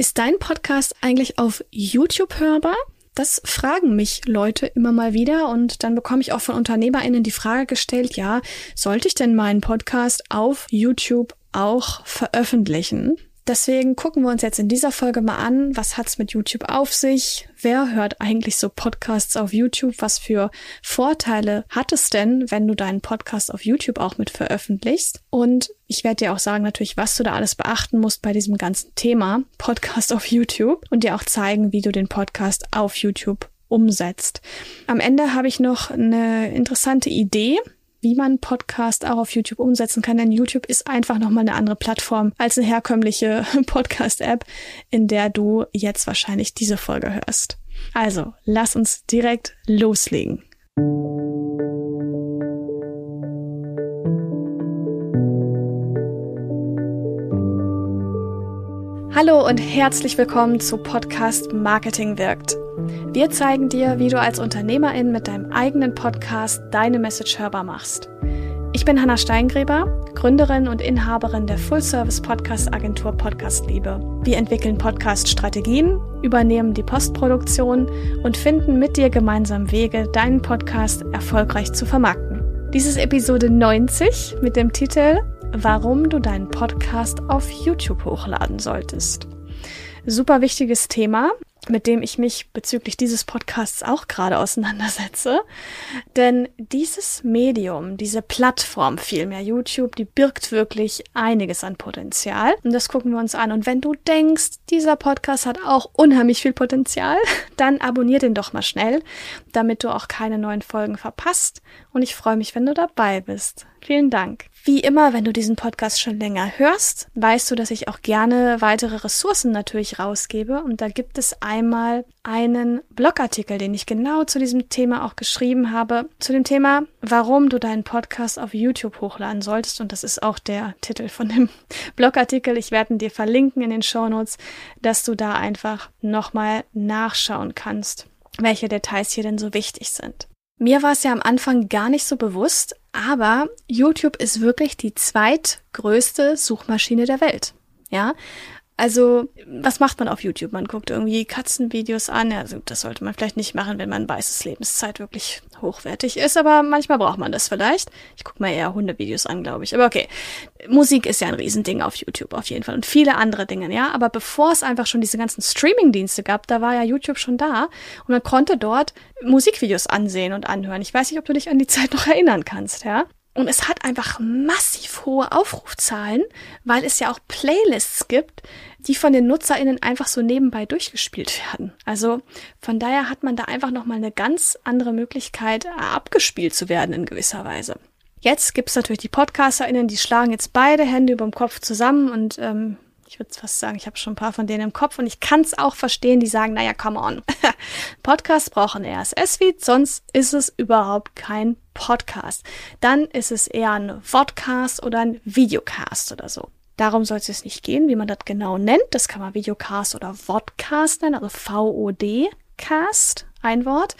Ist dein Podcast eigentlich auf YouTube hörbar? Das fragen mich Leute immer mal wieder und dann bekomme ich auch von UnternehmerInnen die Frage gestellt, ja, sollte ich denn meinen Podcast auf YouTube auch veröffentlichen? Deswegen gucken wir uns jetzt in dieser Folge mal an, was hat's mit YouTube auf sich? Wer hört eigentlich so Podcasts auf YouTube? Was für Vorteile hat es denn, wenn du deinen Podcast auf YouTube auch mit veröffentlichst? Und ich werde dir auch sagen natürlich, was du da alles beachten musst bei diesem ganzen Thema Podcast auf YouTube und dir auch zeigen, wie du den Podcast auf YouTube umsetzt. Am Ende habe ich noch eine interessante Idee, wie man Podcast auch auf YouTube umsetzen kann. Denn YouTube ist einfach nochmal eine andere Plattform als eine herkömmliche Podcast-App, in der du jetzt wahrscheinlich diese Folge hörst. Also, lass uns direkt loslegen. Hallo und herzlich willkommen zu Podcast Marketing wirkt. Wir zeigen dir, wie du als Unternehmerin mit deinem eigenen Podcast deine Message hörbar machst. Ich bin Hanna Steingräber, Gründerin und Inhaberin der Full-Service-Podcast-Agentur Podcastliebe. Wir entwickeln Podcast-Strategien, übernehmen die Postproduktion und finden mit dir gemeinsam Wege, deinen Podcast erfolgreich zu vermarkten. Dies ist Episode 90 mit dem Titel Warum du deinen Podcast auf YouTube hochladen solltest. Super wichtiges Thema mit dem ich mich bezüglich dieses Podcasts auch gerade auseinandersetze. Denn dieses Medium, diese Plattform vielmehr, YouTube, die birgt wirklich einiges an Potenzial. Und das gucken wir uns an. Und wenn du denkst, dieser Podcast hat auch unheimlich viel Potenzial, dann abonnier den doch mal schnell, damit du auch keine neuen Folgen verpasst. Und ich freue mich, wenn du dabei bist. Vielen Dank. Wie immer, wenn du diesen Podcast schon länger hörst, weißt du, dass ich auch gerne weitere Ressourcen natürlich rausgebe. Und da gibt es einmal einen Blogartikel, den ich genau zu diesem Thema auch geschrieben habe, zu dem Thema, warum du deinen Podcast auf YouTube hochladen solltest. Und das ist auch der Titel von dem Blogartikel. Ich werde ihn dir verlinken in den Show Notes, dass du da einfach nochmal nachschauen kannst, welche Details hier denn so wichtig sind. Mir war es ja am Anfang gar nicht so bewusst, aber YouTube ist wirklich die zweitgrößte Suchmaschine der Welt. Ja, also, was macht man auf YouTube? Man guckt irgendwie Katzenvideos an. Also, das sollte man vielleicht nicht machen, wenn man weiß, dass Lebenszeit wirklich hochwertig ist, aber manchmal braucht man das vielleicht. Ich gucke mal eher Hundevideos an, glaube ich. Aber okay. Musik ist ja ein Riesending auf YouTube auf jeden Fall und viele andere Dinge, ja. Aber bevor es einfach schon diese ganzen Streaming-Dienste gab, da war ja YouTube schon da und man konnte dort Musikvideos ansehen und anhören. Ich weiß nicht, ob du dich an die Zeit noch erinnern kannst, ja. Und es hat einfach massiv hohe Aufrufzahlen, weil es ja auch Playlists gibt, die von den NutzerInnen einfach so nebenbei durchgespielt werden. Also von daher hat man da einfach nochmal eine ganz andere Möglichkeit, abgespielt zu werden in gewisser Weise. Jetzt gibt's natürlich die PodcasterInnen, die schlagen jetzt beide Hände über dem Kopf zusammen und ähm, ich würde fast sagen, ich habe schon ein paar von denen im Kopf und ich kann es auch verstehen, die sagen, naja, come on. Podcasts brauchen RSS-Feed, sonst ist es überhaupt kein Podcast. Dann ist es eher ein Vodcast oder ein Videocast oder so. Darum soll es jetzt nicht gehen, wie man das genau nennt. Das kann man Videocast oder Vodcast nennen, also VOD Cast, ein Wort.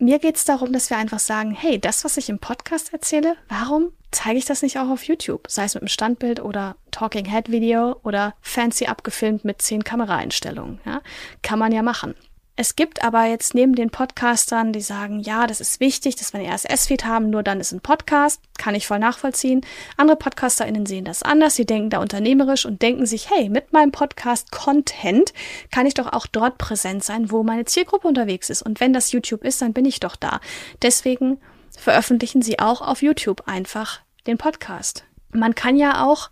Mir geht es darum, dass wir einfach sagen, hey, das, was ich im Podcast erzähle, warum zeige ich das nicht auch auf YouTube? Sei es mit einem Standbild oder Talking Head Video oder fancy abgefilmt mit zehn Kameraeinstellungen. Ja? Kann man ja machen. Es gibt aber jetzt neben den Podcastern, die sagen, ja, das ist wichtig, dass wir ein RSS-Feed haben, nur dann ist ein Podcast, kann ich voll nachvollziehen. Andere PodcasterInnen sehen das anders, sie denken da unternehmerisch und denken sich, hey, mit meinem Podcast-Content kann ich doch auch dort präsent sein, wo meine Zielgruppe unterwegs ist. Und wenn das YouTube ist, dann bin ich doch da. Deswegen veröffentlichen sie auch auf YouTube einfach den Podcast. Man kann ja auch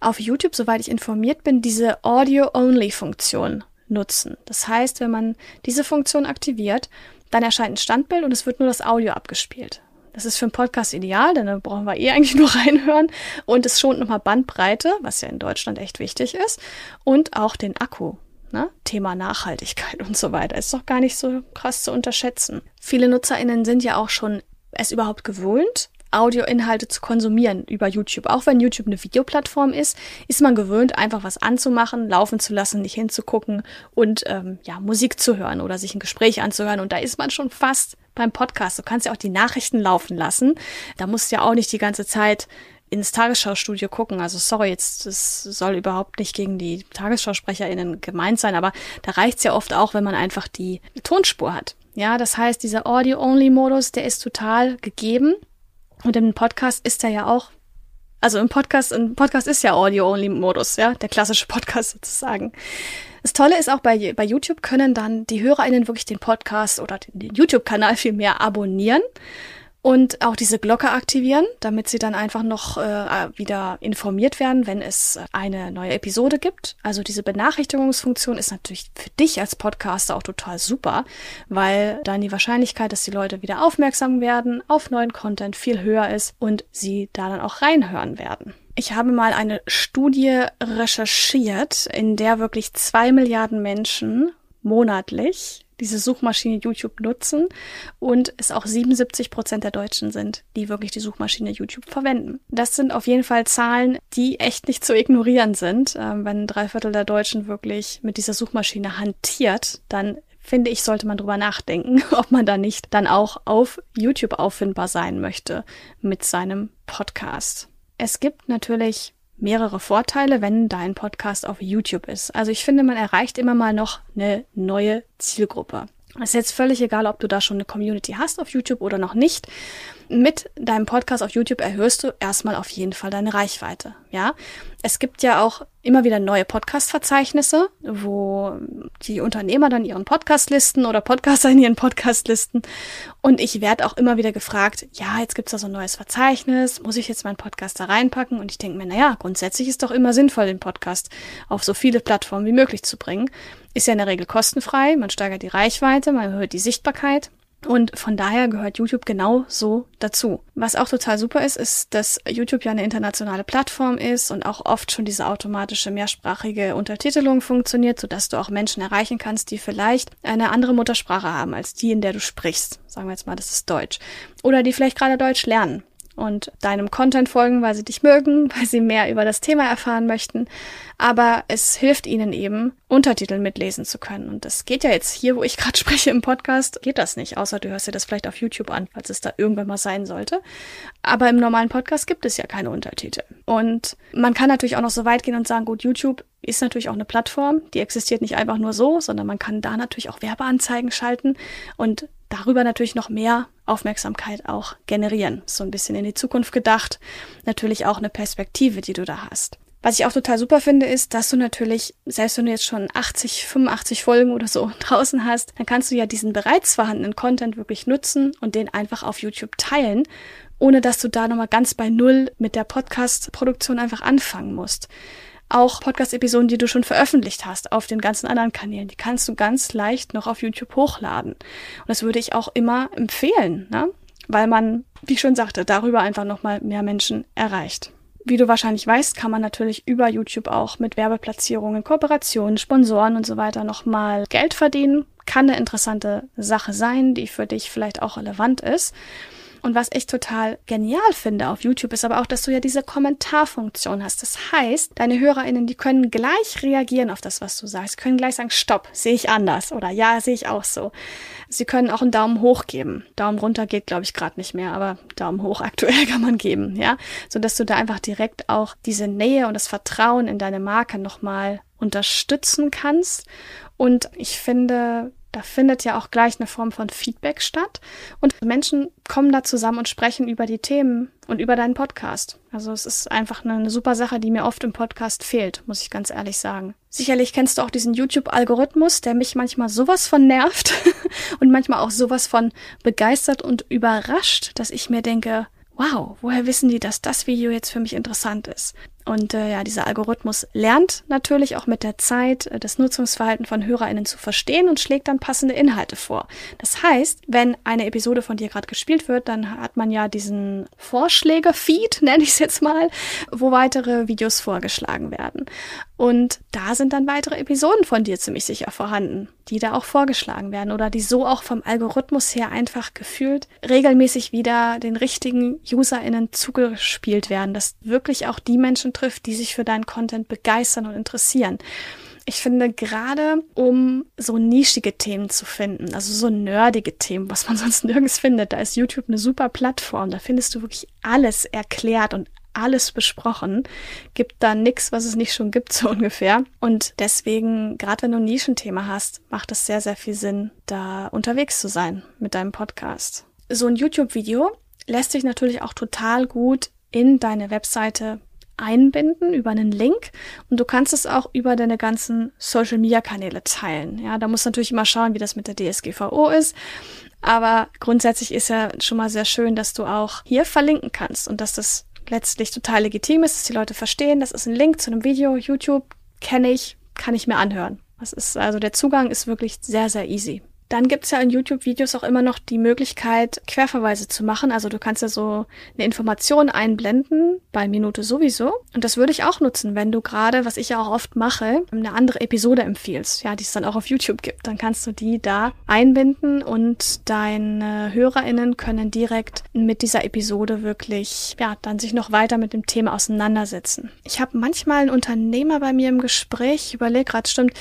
auf YouTube, soweit ich informiert bin, diese Audio-Only-Funktion nutzen. Das heißt, wenn man diese Funktion aktiviert, dann erscheint ein Standbild und es wird nur das Audio abgespielt. Das ist für einen Podcast ideal, denn da brauchen wir eh eigentlich nur reinhören und es schont nochmal Bandbreite, was ja in Deutschland echt wichtig ist, und auch den Akku. Ne? Thema Nachhaltigkeit und so weiter ist doch gar nicht so krass zu unterschätzen. Viele NutzerInnen sind ja auch schon es überhaupt gewohnt, Audioinhalte zu konsumieren über YouTube. Auch wenn YouTube eine Videoplattform ist, ist man gewöhnt, einfach was anzumachen, laufen zu lassen, nicht hinzugucken und ähm, ja, Musik zu hören oder sich ein Gespräch anzuhören. Und da ist man schon fast beim Podcast. Du kannst ja auch die Nachrichten laufen lassen. Da musst du ja auch nicht die ganze Zeit ins Tagesschaustudio gucken. Also sorry, jetzt das soll überhaupt nicht gegen die TagesschausprecherInnen gemeint sein, aber da reicht's ja oft auch, wenn man einfach die Tonspur hat. Ja, das heißt, dieser Audio-Only-Modus, der ist total gegeben. Und im Podcast ist er ja auch, also im Podcast, im Podcast ist ja Audio-Only-Modus, ja, der klassische Podcast sozusagen. Das Tolle ist auch bei, bei YouTube können dann die HörerInnen wirklich den Podcast oder den, den YouTube-Kanal viel mehr abonnieren und auch diese Glocke aktivieren, damit sie dann einfach noch äh, wieder informiert werden, wenn es eine neue Episode gibt. Also diese Benachrichtigungsfunktion ist natürlich für dich als Podcaster auch total super, weil dann die Wahrscheinlichkeit, dass die Leute wieder aufmerksam werden auf neuen Content viel höher ist und sie da dann auch reinhören werden. Ich habe mal eine Studie recherchiert, in der wirklich zwei Milliarden Menschen monatlich diese Suchmaschine YouTube nutzen und es auch 77 Prozent der Deutschen sind, die wirklich die Suchmaschine YouTube verwenden. Das sind auf jeden Fall Zahlen, die echt nicht zu ignorieren sind. Ähm, wenn drei Viertel der Deutschen wirklich mit dieser Suchmaschine hantiert, dann finde ich, sollte man drüber nachdenken, ob man da nicht dann auch auf YouTube auffindbar sein möchte mit seinem Podcast. Es gibt natürlich mehrere Vorteile, wenn dein Podcast auf YouTube ist. Also ich finde, man erreicht immer mal noch eine neue Zielgruppe. Es ist jetzt völlig egal, ob du da schon eine Community hast auf YouTube oder noch nicht mit deinem Podcast auf YouTube erhöhst du erstmal auf jeden Fall deine Reichweite. Ja, es gibt ja auch immer wieder neue Podcast-Verzeichnisse, wo die Unternehmer dann ihren Podcast listen oder Podcaster in ihren Podcast listen. Und ich werde auch immer wieder gefragt, ja, jetzt gibt's da so ein neues Verzeichnis, muss ich jetzt meinen Podcast da reinpacken? Und ich denke mir, naja, grundsätzlich ist doch immer sinnvoll, den Podcast auf so viele Plattformen wie möglich zu bringen. Ist ja in der Regel kostenfrei, man steigert die Reichweite, man erhöht die Sichtbarkeit. Und von daher gehört YouTube genau so dazu. Was auch total super ist, ist, dass YouTube ja eine internationale Plattform ist und auch oft schon diese automatische mehrsprachige Untertitelung funktioniert, sodass du auch Menschen erreichen kannst, die vielleicht eine andere Muttersprache haben als die, in der du sprichst. Sagen wir jetzt mal, das ist Deutsch. Oder die vielleicht gerade Deutsch lernen und deinem Content folgen, weil sie dich mögen, weil sie mehr über das Thema erfahren möchten. Aber es hilft ihnen eben, Untertitel mitlesen zu können. Und das geht ja jetzt hier, wo ich gerade spreche im Podcast, geht das nicht, außer du hörst dir das vielleicht auf YouTube an, falls es da irgendwann mal sein sollte. Aber im normalen Podcast gibt es ja keine Untertitel. Und man kann natürlich auch noch so weit gehen und sagen, gut, YouTube ist natürlich auch eine Plattform, die existiert nicht einfach nur so, sondern man kann da natürlich auch Werbeanzeigen schalten und darüber natürlich noch mehr Aufmerksamkeit auch generieren. So ein bisschen in die Zukunft gedacht. Natürlich auch eine Perspektive, die du da hast. Was ich auch total super finde, ist, dass du natürlich, selbst wenn du jetzt schon 80, 85 Folgen oder so draußen hast, dann kannst du ja diesen bereits vorhandenen Content wirklich nutzen und den einfach auf YouTube teilen, ohne dass du da nochmal ganz bei Null mit der Podcast-Produktion einfach anfangen musst auch Podcast-Episoden, die du schon veröffentlicht hast auf den ganzen anderen Kanälen, die kannst du ganz leicht noch auf YouTube hochladen. Und das würde ich auch immer empfehlen, ne? weil man, wie ich schon sagte, darüber einfach nochmal mehr Menschen erreicht. Wie du wahrscheinlich weißt, kann man natürlich über YouTube auch mit Werbeplatzierungen, Kooperationen, Sponsoren und so weiter nochmal Geld verdienen. Kann eine interessante Sache sein, die für dich vielleicht auch relevant ist. Und was ich total genial finde auf YouTube ist aber auch, dass du ja diese Kommentarfunktion hast. Das heißt, deine HörerInnen, die können gleich reagieren auf das, was du sagst. Sie können gleich sagen, stopp, sehe ich anders oder ja, sehe ich auch so. Sie können auch einen Daumen hoch geben. Daumen runter geht, glaube ich, gerade nicht mehr, aber Daumen hoch aktuell kann man geben, ja. So dass du da einfach direkt auch diese Nähe und das Vertrauen in deine Marke nochmal unterstützen kannst. Und ich finde, da findet ja auch gleich eine Form von Feedback statt. Und Menschen kommen da zusammen und sprechen über die Themen und über deinen Podcast. Also es ist einfach eine, eine super Sache, die mir oft im Podcast fehlt, muss ich ganz ehrlich sagen. Sicherlich kennst du auch diesen YouTube-Algorithmus, der mich manchmal sowas von nervt und manchmal auch sowas von begeistert und überrascht, dass ich mir denke, wow, woher wissen die, dass das Video jetzt für mich interessant ist? Und äh, ja, dieser Algorithmus lernt natürlich auch mit der Zeit äh, das Nutzungsverhalten von HörerInnen zu verstehen und schlägt dann passende Inhalte vor. Das heißt, wenn eine Episode von dir gerade gespielt wird, dann hat man ja diesen Vorschläge-Feed, nenne ich es jetzt mal, wo weitere Videos vorgeschlagen werden. Und da sind dann weitere Episoden von dir ziemlich sicher vorhanden, die da auch vorgeschlagen werden oder die so auch vom Algorithmus her einfach gefühlt regelmäßig wieder den richtigen UserInnen zugespielt werden, dass wirklich auch die Menschen trifft, die sich für deinen Content begeistern und interessieren. Ich finde, gerade um so nischige Themen zu finden, also so nerdige Themen, was man sonst nirgends findet, da ist YouTube eine super Plattform. Da findest du wirklich alles erklärt und alles besprochen. Gibt da nichts, was es nicht schon gibt, so ungefähr. Und deswegen, gerade wenn du ein Nischenthema hast, macht es sehr, sehr viel Sinn, da unterwegs zu sein mit deinem Podcast. So ein YouTube-Video lässt sich natürlich auch total gut in deine Webseite einbinden über einen Link und du kannst es auch über deine ganzen Social Media Kanäle teilen. Ja, da musst du natürlich immer schauen, wie das mit der DSGVO ist. Aber grundsätzlich ist ja schon mal sehr schön, dass du auch hier verlinken kannst und dass das letztlich total legitim ist, dass die Leute verstehen, das ist ein Link zu einem Video, YouTube kenne ich, kann ich mir anhören. Das ist also der Zugang ist wirklich sehr, sehr easy. Dann gibt's ja in YouTube-Videos auch immer noch die Möglichkeit, Querverweise zu machen. Also du kannst ja so eine Information einblenden, bei Minute sowieso. Und das würde ich auch nutzen, wenn du gerade, was ich ja auch oft mache, eine andere Episode empfiehlst, ja, die es dann auch auf YouTube gibt. Dann kannst du die da einbinden und deine HörerInnen können direkt mit dieser Episode wirklich, ja, dann sich noch weiter mit dem Thema auseinandersetzen. Ich habe manchmal einen Unternehmer bei mir im Gespräch, überlege gerade, stimmt,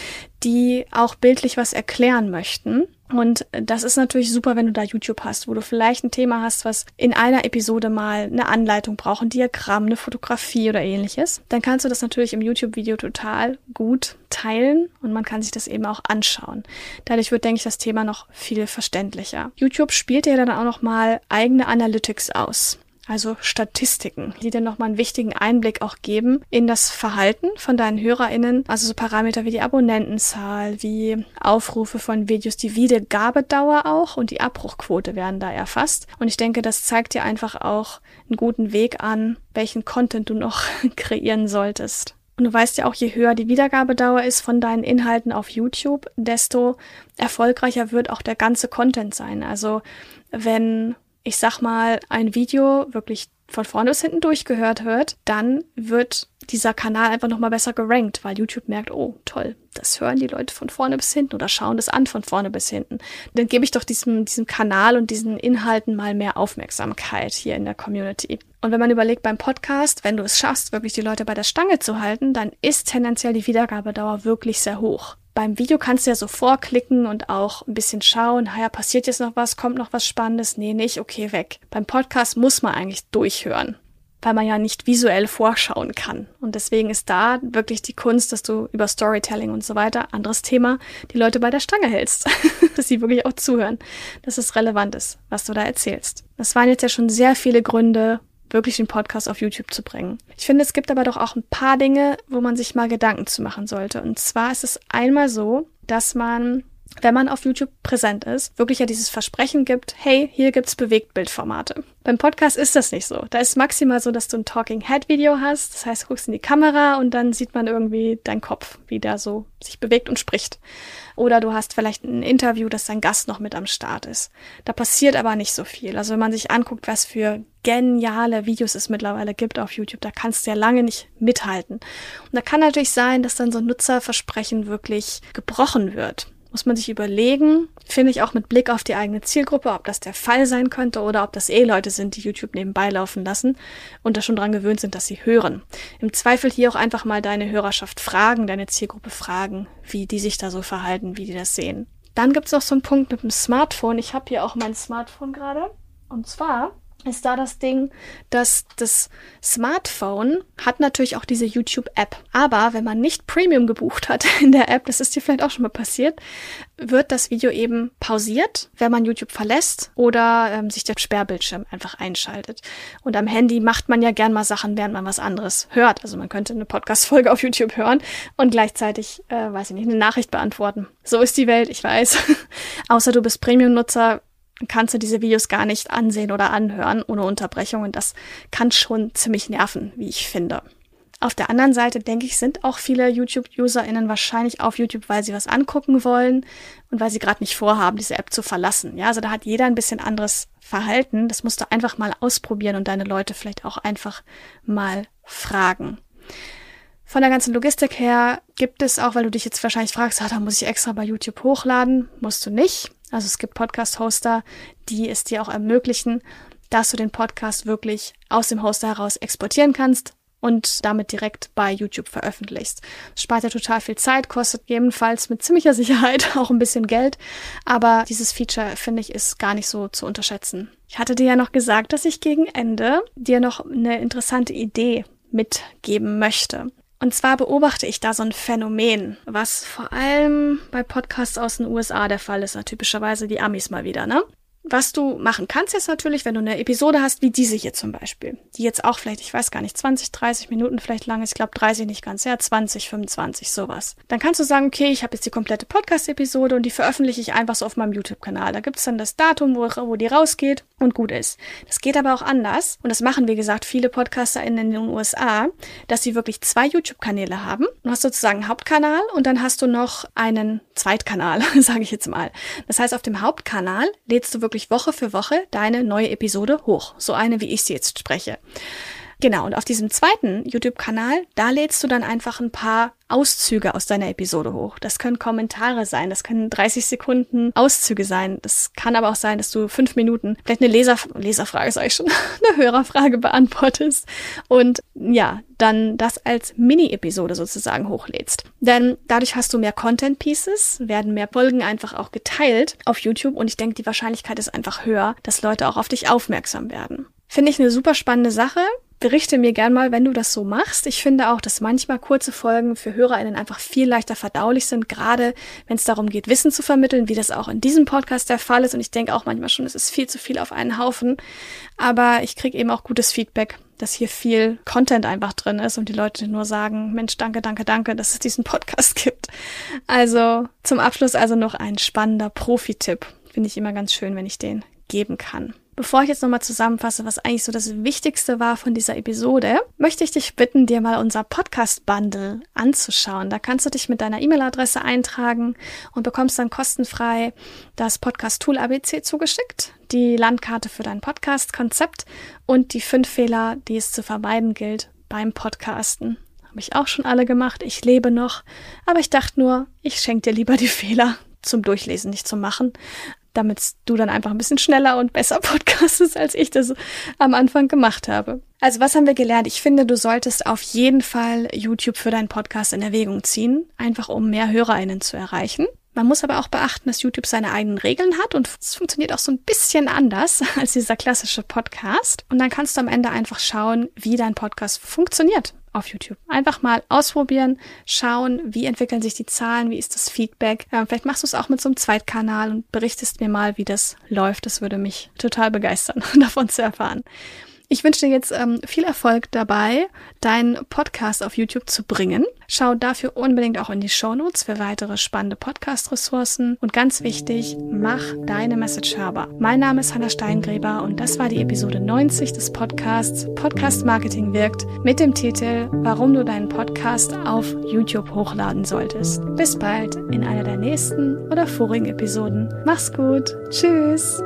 die auch bildlich was erklären möchten. Und das ist natürlich super, wenn du da YouTube hast, wo du vielleicht ein Thema hast, was in einer Episode mal eine Anleitung braucht, ein Diagramm, eine Fotografie oder ähnliches. Dann kannst du das natürlich im YouTube-Video total gut teilen und man kann sich das eben auch anschauen. Dadurch wird, denke ich, das Thema noch viel verständlicher. YouTube spielt dir dann auch noch mal eigene Analytics aus also Statistiken, die dir nochmal einen wichtigen Einblick auch geben in das Verhalten von deinen HörerInnen. Also so Parameter wie die Abonnentenzahl, wie Aufrufe von Videos, die Wiedergabedauer auch und die Abbruchquote werden da erfasst. Und ich denke, das zeigt dir einfach auch einen guten Weg an, welchen Content du noch kreieren solltest. Und du weißt ja auch, je höher die Wiedergabedauer ist von deinen Inhalten auf YouTube, desto erfolgreicher wird auch der ganze Content sein. Also wenn ich sag mal, ein Video wirklich von vorne bis hinten durchgehört wird, dann wird dieser Kanal einfach nochmal besser gerankt, weil YouTube merkt, oh, toll, das hören die Leute von vorne bis hinten oder schauen das an von vorne bis hinten. Dann gebe ich doch diesem, diesem Kanal und diesen Inhalten mal mehr Aufmerksamkeit hier in der Community. Und wenn man überlegt beim Podcast, wenn du es schaffst, wirklich die Leute bei der Stange zu halten, dann ist tendenziell die Wiedergabedauer wirklich sehr hoch beim Video kannst du ja so vorklicken und auch ein bisschen schauen, naja, passiert jetzt noch was, kommt noch was Spannendes? Nee, nicht, okay, weg. Beim Podcast muss man eigentlich durchhören, weil man ja nicht visuell vorschauen kann. Und deswegen ist da wirklich die Kunst, dass du über Storytelling und so weiter, anderes Thema, die Leute bei der Stange hältst, dass sie wirklich auch zuhören, dass es relevant ist, was du da erzählst. Das waren jetzt ja schon sehr viele Gründe, wirklich den Podcast auf YouTube zu bringen. Ich finde, es gibt aber doch auch ein paar Dinge, wo man sich mal Gedanken zu machen sollte. Und zwar ist es einmal so, dass man wenn man auf YouTube präsent ist, wirklich ja dieses Versprechen gibt, hey, hier gibt's Bewegtbildformate. Beim Podcast ist das nicht so. Da ist maximal so, dass du ein Talking Head Video hast. Das heißt, du guckst in die Kamera und dann sieht man irgendwie deinen Kopf, wie der so sich bewegt und spricht. Oder du hast vielleicht ein Interview, dass dein Gast noch mit am Start ist. Da passiert aber nicht so viel. Also wenn man sich anguckt, was für geniale Videos es mittlerweile gibt auf YouTube, da kannst du ja lange nicht mithalten. Und da kann natürlich sein, dass dann so ein Nutzerversprechen wirklich gebrochen wird muss man sich überlegen, finde ich auch mit Blick auf die eigene Zielgruppe, ob das der Fall sein könnte oder ob das eh Leute sind, die YouTube nebenbei laufen lassen und da schon dran gewöhnt sind, dass sie hören. Im Zweifel hier auch einfach mal deine Hörerschaft fragen, deine Zielgruppe fragen, wie die sich da so verhalten, wie die das sehen. Dann gibt es noch so einen Punkt mit dem Smartphone. Ich habe hier auch mein Smartphone gerade. Und zwar ist da das Ding, dass das Smartphone hat natürlich auch diese YouTube-App. Aber wenn man nicht Premium gebucht hat in der App, das ist dir vielleicht auch schon mal passiert, wird das Video eben pausiert, wenn man YouTube verlässt oder ähm, sich der Sperrbildschirm einfach einschaltet. Und am Handy macht man ja gern mal Sachen, während man was anderes hört. Also man könnte eine Podcast-Folge auf YouTube hören und gleichzeitig, äh, weiß ich nicht, eine Nachricht beantworten. So ist die Welt, ich weiß. Außer du bist Premium-Nutzer, kannst du diese Videos gar nicht ansehen oder anhören ohne Unterbrechung und das kann schon ziemlich nerven, wie ich finde. Auf der anderen Seite denke ich, sind auch viele YouTube-UserInnen wahrscheinlich auf YouTube, weil sie was angucken wollen und weil sie gerade nicht vorhaben, diese App zu verlassen. Ja, also da hat jeder ein bisschen anderes Verhalten. Das musst du einfach mal ausprobieren und deine Leute vielleicht auch einfach mal fragen. Von der ganzen Logistik her gibt es auch, weil du dich jetzt wahrscheinlich fragst, ah, da muss ich extra bei YouTube hochladen. Musst du nicht. Also es gibt Podcast-Hoster, die es dir auch ermöglichen, dass du den Podcast wirklich aus dem Hoster heraus exportieren kannst und damit direkt bei YouTube veröffentlichst. Das spart ja total viel Zeit, kostet jedenfalls mit ziemlicher Sicherheit auch ein bisschen Geld, aber dieses Feature finde ich ist gar nicht so zu unterschätzen. Ich hatte dir ja noch gesagt, dass ich gegen Ende dir noch eine interessante Idee mitgeben möchte. Und zwar beobachte ich da so ein Phänomen, was vor allem bei Podcasts aus den USA der Fall ist, na, typischerweise die Amis mal wieder, ne? Was du machen kannst jetzt natürlich, wenn du eine Episode hast, wie diese hier zum Beispiel, die jetzt auch vielleicht, ich weiß gar nicht, 20, 30 Minuten vielleicht lang ist, ich glaube 30 nicht ganz, ja, 20, 25, sowas. Dann kannst du sagen, okay, ich habe jetzt die komplette Podcast-Episode und die veröffentliche ich einfach so auf meinem YouTube-Kanal. Da gibt's dann das Datum, wo, wo die rausgeht und gut ist. Das geht aber auch anders und das machen, wie gesagt, viele Podcaster in den USA, dass sie wirklich zwei YouTube-Kanäle haben. Du hast sozusagen einen Hauptkanal und dann hast du noch einen Zweitkanal, sage ich jetzt mal. Das heißt, auf dem Hauptkanal lädst du wirklich wirklich Woche für Woche deine neue Episode hoch. So eine, wie ich sie jetzt spreche. Genau, und auf diesem zweiten YouTube-Kanal, da lädst du dann einfach ein paar Auszüge aus deiner Episode hoch. Das können Kommentare sein, das können 30 Sekunden Auszüge sein. Das kann aber auch sein, dass du fünf Minuten, vielleicht eine Leser, Leserfrage, sag ich schon, eine Hörerfrage beantwortest und ja, dann das als Mini-Episode sozusagen hochlädst. Denn dadurch hast du mehr Content-Pieces, werden mehr Folgen einfach auch geteilt auf YouTube und ich denke, die Wahrscheinlichkeit ist einfach höher, dass Leute auch auf dich aufmerksam werden. Finde ich eine super spannende Sache berichte mir gern mal, wenn du das so machst. Ich finde auch, dass manchmal kurze Folgen für HörerInnen einfach viel leichter verdaulich sind, gerade wenn es darum geht, Wissen zu vermitteln, wie das auch in diesem Podcast der Fall ist. Und ich denke auch manchmal schon, es ist viel zu viel auf einen Haufen. Aber ich kriege eben auch gutes Feedback, dass hier viel Content einfach drin ist und die Leute nur sagen, Mensch, danke, danke, danke, dass es diesen Podcast gibt. Also zum Abschluss also noch ein spannender Profi-Tipp. Finde ich immer ganz schön, wenn ich den geben kann. Bevor ich jetzt nochmal zusammenfasse, was eigentlich so das Wichtigste war von dieser Episode, möchte ich dich bitten, dir mal unser Podcast-Bundle anzuschauen. Da kannst du dich mit deiner E-Mail-Adresse eintragen und bekommst dann kostenfrei das Podcast-Tool ABC zugeschickt, die Landkarte für dein Podcast-Konzept und die fünf Fehler, die es zu vermeiden gilt beim Podcasten. Habe ich auch schon alle gemacht. Ich lebe noch. Aber ich dachte nur, ich schenke dir lieber die Fehler zum Durchlesen, nicht zum Machen damit du dann einfach ein bisschen schneller und besser podcastest, als ich das am Anfang gemacht habe. Also was haben wir gelernt? Ich finde, du solltest auf jeden Fall YouTube für deinen Podcast in Erwägung ziehen, einfach um mehr HörerInnen zu erreichen. Man muss aber auch beachten, dass YouTube seine eigenen Regeln hat und es funktioniert auch so ein bisschen anders als dieser klassische Podcast. Und dann kannst du am Ende einfach schauen, wie dein Podcast funktioniert auf YouTube. Einfach mal ausprobieren, schauen, wie entwickeln sich die Zahlen, wie ist das Feedback. Ja, vielleicht machst du es auch mit so einem Zweitkanal und berichtest mir mal, wie das läuft. Das würde mich total begeistern, davon zu erfahren. Ich wünsche dir jetzt ähm, viel Erfolg dabei, deinen Podcast auf YouTube zu bringen. Schau dafür unbedingt auch in die Show Notes für weitere spannende Podcast-Ressourcen. Und ganz wichtig, mach deine Message hörbar. Mein Name ist Hanna Steingräber und das war die Episode 90 des Podcasts Podcast Marketing wirkt mit dem Titel Warum du deinen Podcast auf YouTube hochladen solltest. Bis bald in einer der nächsten oder vorigen Episoden. Mach's gut. Tschüss.